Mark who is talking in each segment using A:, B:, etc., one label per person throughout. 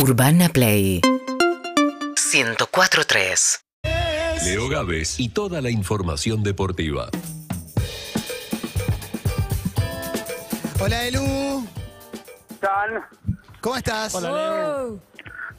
A: Urbana Play 104.3
B: Leo Gávez y toda la información deportiva.
C: Hola, Elu. ¿Cómo estás?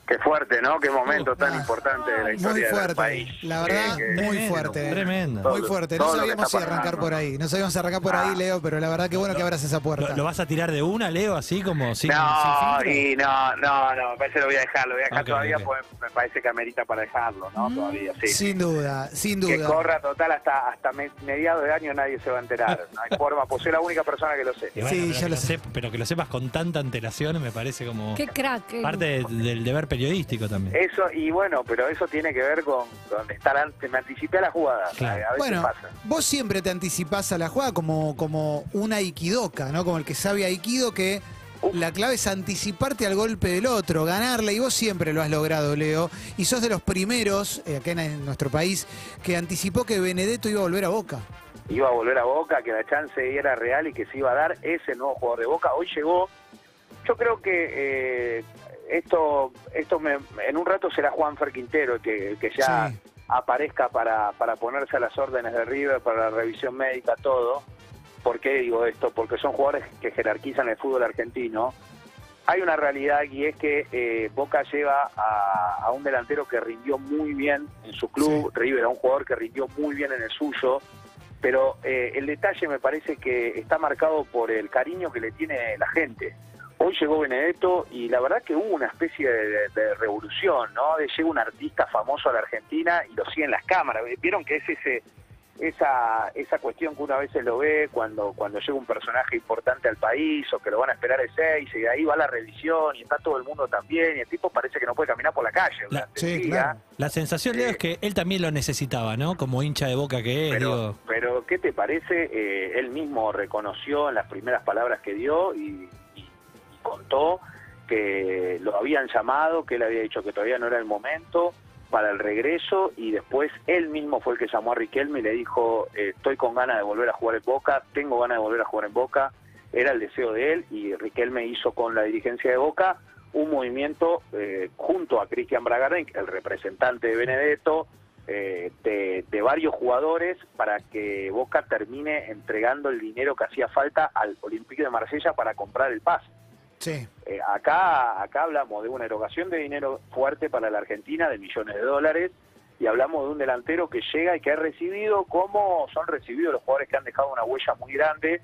D: Qué fuerte, ¿no? Qué momento tan
C: Ah,
D: importante de la
C: Muy
D: historia del
C: fuerte.
D: país.
C: La verdad,
D: Que- que-
C: muy fuerte.
E: tremendo.
C: Muy fuerte. No
D: que
C: sabíamos si arrancar por ahí. No sabíamos arrancar por ahí,
D: Ah.
C: Leo, pero la verdad que bueno que abras esa puerta.
E: ¿Lo, lo vas a tirar de una, Leo, así como sin,
D: no,
E: sin
D: y no, no, no, me parece que lo voy a dejar, lo voy a dejar todavía
E: ok.
D: porque me parece que amerita para dejarlo, ¿no? Todavía, sí.
C: Sin duda, sin
D: Que
C: duda.
D: corra total hasta hasta me- mediados de año nadie se va a enterar. No hay forma, pues soy la única persona que lo sé.
E: Bueno,
C: Sí, ya
E: que
C: lo sé.
E: pero que lo sepas con tanta antelación me parece como
F: Qué crack. Elu.
E: parte de- del deber periodístico también.
D: Eso, y bueno, pero eso tiene que ver con, con estar antes, me anticipé a la jugada.
E: Claro.
D: A veces
C: Bueno,
D: pasa.
C: vos siempre te anticipás a la jugada como, como un aikidoka, ¿no? Como el que sabe aikido que la clave es anticiparte al golpe del otro, ganarle, y vos siempre lo has logrado, Leo. Y sos de los primeros, eh, acá en, en nuestro país, que anticipó que Benedetto iba a volver a Boca.
D: iba a volver a Boca, que la chance era real y que se iba a dar ese nuevo jugador de Boca. Hoy llegó. Yo creo que eh, esto, esto me- en un rato será Juanfer Quintero que, que ya
C: Sí.
D: aparezca para, para ponerse a las órdenes de River, para la revisión médica, todo. ¿Por qué digo esto? Porque son jugadores que jerarquizan el fútbol argentino. Hay una realidad y es que eh, Boca lleva a, a un delantero que rindió muy bien en su club, River, a un jugador que rindió muy bien en el suyo, pero eh, el detalle me parece que está marcado por el cariño que le tiene la gente. Hoy llegó Benedetto y la verdad que hubo una especie de, de revolución, ¿no? De llega un artista famoso a la Argentina y lo siguen las cámaras. Vieron que es ese esa esa cuestión que uno a veces lo ve cuando cuando llega un personaje importante al país o que lo van a esperar el 6 y de ahí va la revisión y está todo el mundo también y el tipo parece que no puede caminar por la calle
E: La-
C: Sí, claro.
E: La sensación, Leo, es que él también lo necesitaba, ¿no? Como hincha de boca que es,
D: Pero,
E: digo.
D: pero ¿qué te parece? Eh, él mismo reconoció en las primeras palabras que dio y contó que lo habían llamado, que él había dicho que todavía no era el momento para el regreso y después él mismo fue el que llamó a Riquelme y le dijo, eh, estoy con ganas de volver a jugar en Boca, tengo ganas de volver a jugar en Boca, era el deseo de él y Riquelme hizo con la dirigencia de Boca un movimiento eh, junto a Cristian Bragarnik, el representante de Benedetto, eh, de, de varios jugadores para que Boca termine entregando el dinero que hacía falta al Olympique de Marsella para comprar el pase.
C: Sí.
D: Eh, acá, acá hablamos de una erogación de dinero fuerte para la Argentina de millones de dólares y hablamos de un delantero que llega y que ha recibido como son recibidos los jugadores que han dejado una huella muy grande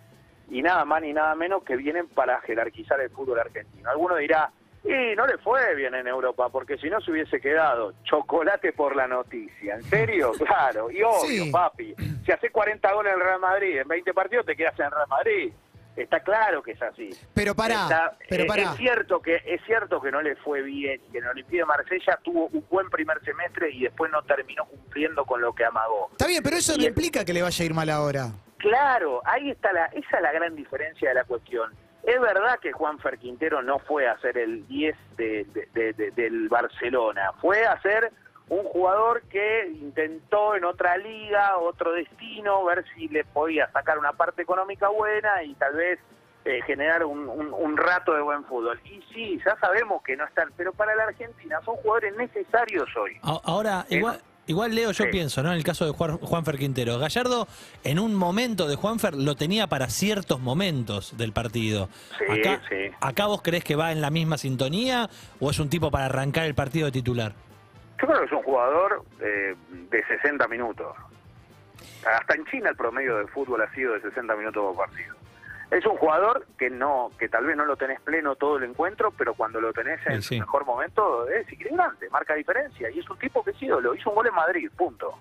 D: y nada más ni nada menos que vienen para jerarquizar el fútbol argentino. Alguno dirá, y no le fue bien en Europa, porque si no se hubiese quedado chocolate por la noticia. ¿En serio? Claro, y obvio,
C: Sí.
D: papi. Si hace 40 goles en el Real Madrid, en 20 partidos te quedas en el Real Madrid. Está claro que es así.
C: Pero pará,
D: Está-
C: pero
D: eh. Es cierto que es cierto que no le fue bien, que en Olimpia de Marsella tuvo un buen primer semestre y después no terminó cumpliendo con lo que amagó.
C: Está bien, pero eso no implica que le vaya a ir mal ahora.
D: Claro, ahí está la, esa es la gran diferencia de la cuestión. Es verdad que Juan Fer Quintero no fue a ser el 10 de- de- de- de- del Barcelona, fue a ser un jugador que intentó en otra liga, otro destino, ver si le podía sacar una parte económica buena y tal vez eh, generar un, un- un rato de buen fútbol. Y sí, ya sabemos que no están, pero para la Argentina son jugadores necesarios hoy.
E: Ahora, igual, igual Leo, yo
D: Sí.
E: pienso, ¿no? En el caso de Juan, Juanfer Quintero. Gallardo, en un momento de Juanfer, lo tenía para ciertos momentos del partido.
D: Sí,
E: acá,
D: sí.
E: ¿Acá vos crees que va en la misma sintonía o es un tipo para arrancar el partido de titular?
D: Yo creo que es un jugador eh, de 60 minutos. Hasta en China el promedio de fútbol ha sido de 60 minutos por partido. Es un jugador que no, que tal vez no lo tenés pleno todo el encuentro, pero cuando lo tenés en
E: Sí, sí.
D: su mejor momento es increíble, marca diferencia. Y es un tipo que sí, lo hizo un gol en Madrid, punto.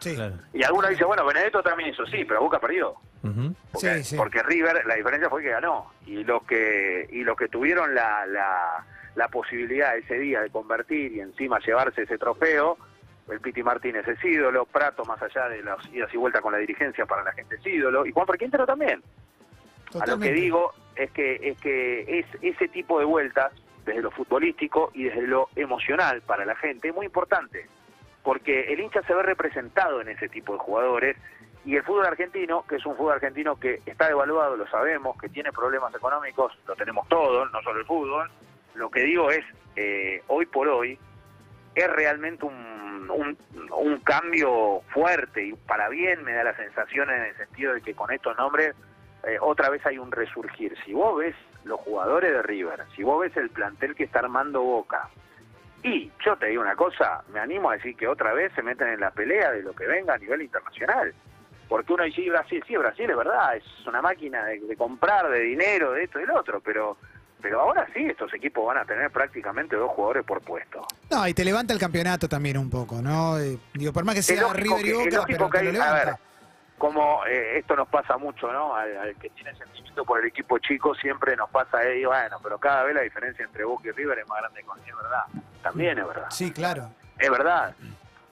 C: Sí.
E: Claro.
D: Y alguno dice, bueno, Benedetto también hizo, sí, pero Boca perdió.
E: Ujú.
D: Porque,
C: Sí, sí.
D: porque River, la diferencia fue que ganó. Y los que, y los que tuvieron la, la, la posibilidad ese día de convertir y encima llevarse ese trofeo, el Piti Martínez es ídolo, Prato más allá de las idas y vueltas con la dirigencia para la gente es ídolo, y Juan Quintero también. A lo que digo es que es que es ese tipo de vueltas desde lo futbolístico y desde lo emocional para la gente es muy importante, porque el hincha se ve representado en ese tipo de jugadores y el fútbol argentino, que es un fútbol argentino que está devaluado, lo sabemos, que tiene problemas económicos, lo tenemos todos, no solo el fútbol. Lo que digo es eh, hoy por hoy es realmente un, un, cambio fuerte y para bien me da la sensación en el sentido de que con estos nombres eh, otra vez hay un resurgir. Si vos ves los jugadores de River, si vos ves el plantel que está armando Boca, y yo te digo una cosa, me animo a decir que otra vez se meten en la pelea de lo que venga a nivel internacional. Porque uno dice, "Sí, Brasil, sí, Brasil es verdad, es una máquina de, de comprar, de dinero, de esto y del otro, pero pero ahora sí, estos equipos van a tener prácticamente dos jugadores por puesto.
C: No, y te levanta el campeonato también un poco, ¿no? Eh, digo, por más que sea River y
D: que-
C: Boca,
D: lógico
C: pero
D: que
C: te lo
D: hay- a ver, como eh, esto nos pasa mucho, ¿no? Al, al que tiene sentimiento por el equipo chico siempre nos pasa ahí, bueno, pero cada vez la diferencia entre Boca y River es más grande con es verdad. También es verdad.
C: Sí, claro.
D: Es verdad.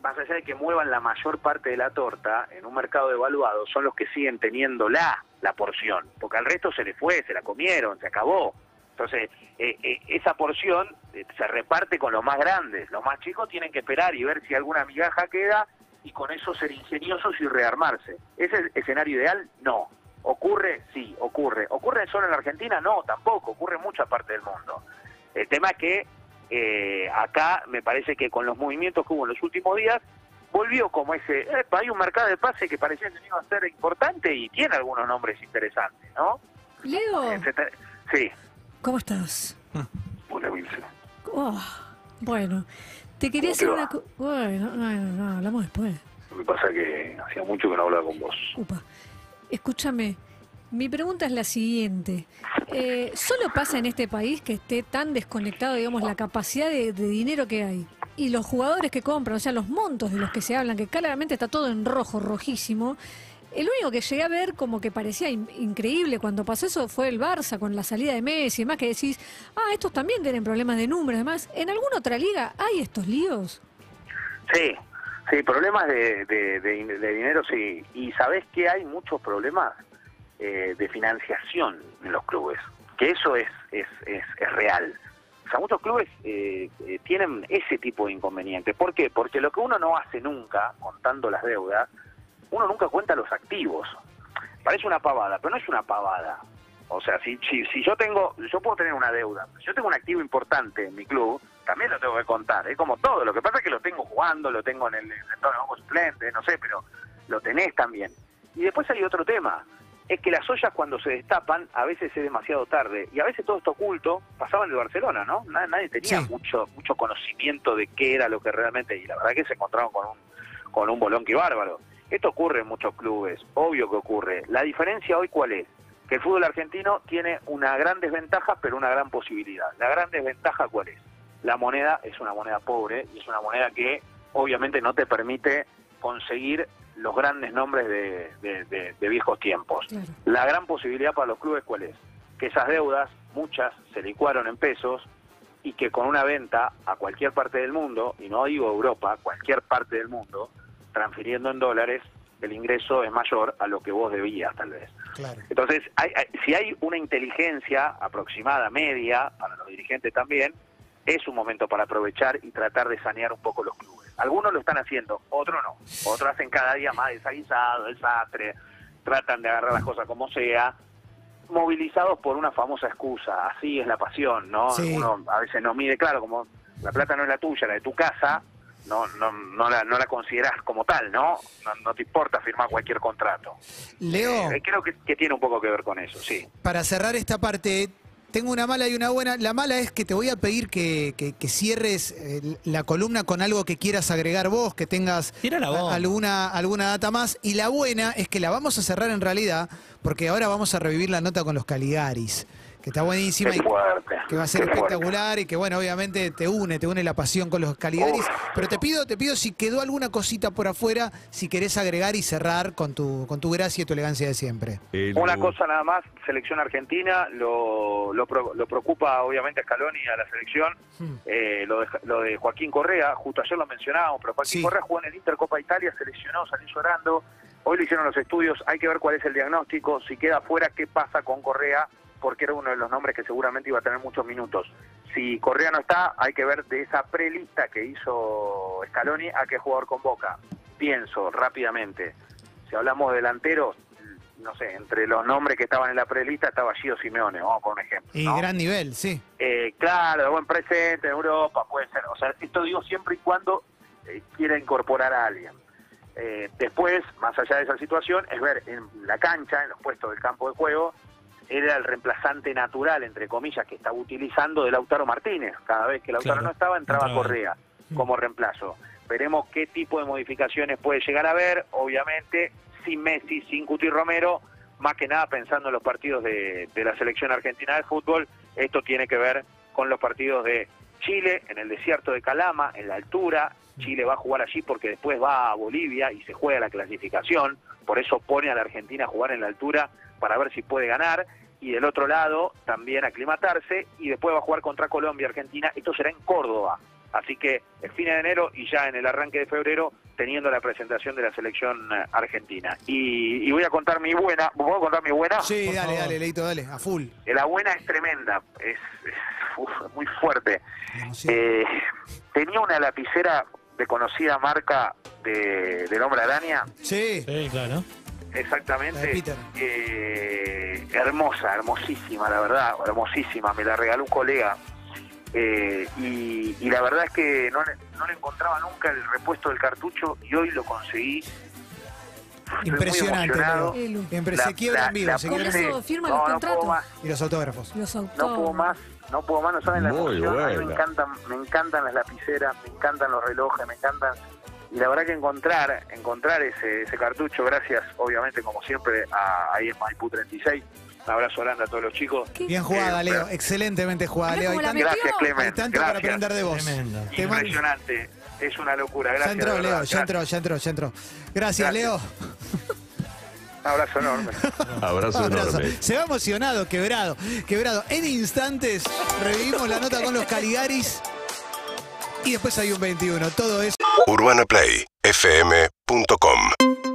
D: Más allá de que muevan la mayor parte de la torta en un mercado devaluado, son los que siguen teniendo la, la porción, porque al resto se le fue, se la comieron, se acabó. Entonces, eh, eh, esa porción eh, se reparte con los más grandes. Los más chicos tienen que esperar y ver si alguna migaja queda y con eso ser ingeniosos y rearmarse. ¿Es el escenario ideal? No. ¿Ocurre? Sí, ocurre. ¿Ocurre solo en la Argentina? No, tampoco. Ocurre en mucha parte del mundo. El tema es que eh, acá me parece que con los movimientos que hubo en los últimos días, volvió como ese, "Epa, hay un mercado de pase que parecía que iba a ser importante y tiene algunos nombres interesantes, ¿no?
A: Leo,
D: Sí,
A: ¿cómo estás?
D: una Wilson.
A: Oh, bueno, te quería
D: ¿Cómo te
A: hacer una... co- Bueno, bueno, no, hablamos después.
D: Lo que pasa es que hacía mucho que no hablaba con vos.
A: Upa. Escúchame, mi pregunta es la siguiente. Eh, ¿Solo pasa en este país que esté tan desconectado, digamos, la capacidad de, de dinero que hay? Y los jugadores que compran, o sea, los montos de los que se hablan, que claramente está todo en rojo, rojísimo. El único que llegué a ver como que parecía in- increíble cuando pasó eso fue el Barça con la salida de Messi y demás, que decís, ah, estos también tienen problemas de números, además. ¿En alguna otra liga hay estos líos?
D: Sí, sí, problemas de, de, dinero sí. Y sabés que hay muchos problemas eh, de financiación en los clubes, que eso es, es, es, es real. O sea, muchos clubes eh, eh, tienen ese tipo de inconvenientes. ¿Por qué? Porque lo que uno no hace nunca, contando las deudas, uno nunca cuenta los activos. Parece una pavada, pero no es una pavada. O sea, si, si, si yo tengo, yo puedo tener una deuda, si yo tengo un activo importante en mi club, también lo tengo que contar, es como todo. Lo que pasa es que lo tengo jugando, lo tengo en el sector de suplente, no sé, pero lo tenés también. Y después hay otro tema, es que las ollas cuando se destapan a veces es demasiado tarde y a veces todo esto oculto pasaba en el Barcelona, ¿no? Na- Nadie tenía
C: Sí.
D: mucho mucho conocimiento de qué era lo que realmente y la verdad que se encontraron con un con un bolonqui bárbaro. Esto ocurre en muchos clubes, obvio que ocurre. La diferencia hoy cuál es? Que el fútbol argentino tiene una gran desventaja, pero una gran posibilidad. La gran desventaja cuál es? La moneda es una moneda pobre y es una moneda que obviamente no te permite conseguir los grandes nombres de, de- de- de viejos tiempos.
A: Claro.
D: La gran posibilidad para los clubes cuál es? Que esas deudas, muchas, se licuaron en pesos y que con una venta a cualquier parte del mundo, y no digo Europa, cualquier parte del mundo, transfiriendo en dólares, el ingreso es mayor a lo que vos debías tal vez.
C: Claro.
D: Entonces, hay- hay- si hay una inteligencia aproximada, media, para los dirigentes también, es un momento para aprovechar y tratar de sanear un poco los clubes. Algunos lo están haciendo, otros no. Otros hacen cada día más desaguisado, desastre, tratan de agarrar las cosas como sea, movilizados por una famosa excusa. Así es la pasión, ¿no?
C: Sí.
D: Uno a veces no mide, claro, como la plata no es la tuya, la de tu casa, no, no, no, la, no la considerás como tal, ¿no? ¿no? no te importa firmar cualquier contrato.
C: Leo,
D: Eh, creo que, que tiene un poco que ver con eso, sí.
C: para cerrar esta parte, tengo una mala y una buena. La mala es que te voy a pedir que, que- que cierres eh, la columna con algo que quieras agregar vos, que tengas alguna, alguna data más. Y la buena es que la vamos a cerrar en realidad, porque ahora vamos a revivir la nota con los Caligaris, que está buenísima
D: Qué
C: y que va a ser espectacular y que bueno, obviamente te une, te une la pasión con los Caligaris.
D: Uf.
C: Pero te pido, te pido si quedó alguna cosita por afuera, si querés agregar y cerrar con tu, con tu gracia y tu elegancia de siempre.
D: Una cosa nada más, selección argentina, lo, lo, lo preocupa obviamente a Scaloni y a la selección,
C: Hmm.
D: eh, lo, de, lo de Joaquín Correa, justo ayer lo mencionábamos, pero Joaquín
C: Sí.
D: Correa jugó en el Inter Copa Italia, se lesionó, salió llorando, hoy le hicieron los estudios, hay que ver cuál es el diagnóstico, si queda fuera, qué pasa con Correa, porque era uno de los nombres que seguramente iba a tener muchos minutos. Si Correa no está, hay que ver de esa prelista que hizo Scaloni a qué jugador convoca. Pienso rápidamente, si hablamos de delanteros, no sé, entre los nombres que estaban en la prelista estaba Gio Simeone, vamos por un ejemplo.
C: Y
D: ¿no?
C: gran nivel, sí.
D: Eh, claro, de buen presente en Europa, puede ser. O sea, esto digo siempre y cuando eh, quiera incorporar a alguien. Eh, después, más allá de esa situación, es ver en la cancha, en los puestos del campo de juego, era el reemplazante natural, entre comillas, que estaba utilizando de Lautaro Martínez. Cada vez que Lautaro
E: Claro,
D: no estaba, entraba. Correa como reemplazo. Veremos qué tipo de modificaciones puede llegar a haber, obviamente, sin Messi, sin Cuti Romero, más que nada pensando en los partidos de, de la selección argentina de fútbol, esto tiene que ver con los partidos de Chile, en el desierto de Calama, en la altura, Chile va a jugar allí porque después va a Bolivia y se juega la clasificación, por eso pone a la Argentina a jugar en la altura para ver si puede ganar, y del otro lado también aclimatarse, y después va a jugar contra Colombia, Argentina, esto será en Córdoba, así que el fin de enero y ya en el arranque de febrero teniendo la presentación de la selección eh, argentina. Y, y voy a contar mi buena, ¿puedo contar mi buena?
C: Sí,
E: por
C: dale,
E: favor.
C: dale, Leito, dale, a full.
D: La buena es tremenda, es, es, uf, muy fuerte. Eh, tenía una lapicera de conocida marca de, del hombre araña,
C: Sí,
E: Sí, claro.
D: Exactamente. Eh, hermosa, hermosísima, la verdad, hermosísima. Me la regaló un colega. eh, y, y la verdad es que no le, no le encontraba nunca el repuesto del cartucho y hoy lo conseguí. Estoy
C: impresionante, se quiebra
D: la-
C: en vivo,
D: la
C: se quiebra en
A: eso
C: vivo.
A: firman
D: no,
A: los
D: no
A: contratos.
D: puedo más.
C: Y los autógrafos.
A: Los
D: No puedo
A: autógrafos.
D: más, no puedo más, no saben la
B: Muy
D: emoción. A mí me encantan, me encantan las lapiceras, me encantan los relojes, me encantan. Y la verdad que encontrar, encontrar ese, ese cartucho, gracias, obviamente, como siempre, a, ahí en Maipú 36. Un abrazo grande a todos los chicos.
A: ¿Qué?
C: Bien jugada,
D: Eh,
C: Leo.
D: pero-
C: Excelentemente jugada, Leo. Hay tanto.
D: Gracias, Clemen.
C: hay tanto para aprender de vos. Te
D: Impresionante. Es una locura.
C: Ya
D: Gracias.
C: entró,
D: de
C: Leo, ya entró, ya entró, ya entró. Gracias,
D: Gracias.
C: Leo.
D: Un abrazo enorme.
B: Abrazo
C: Abrazo.
B: enorme.
C: Se va emocionado, quebrado, quebrado. En instantes revivimos la nota con los Caligaris y después hay un 21. Todo eso.
F: UrbanaPlayFM.com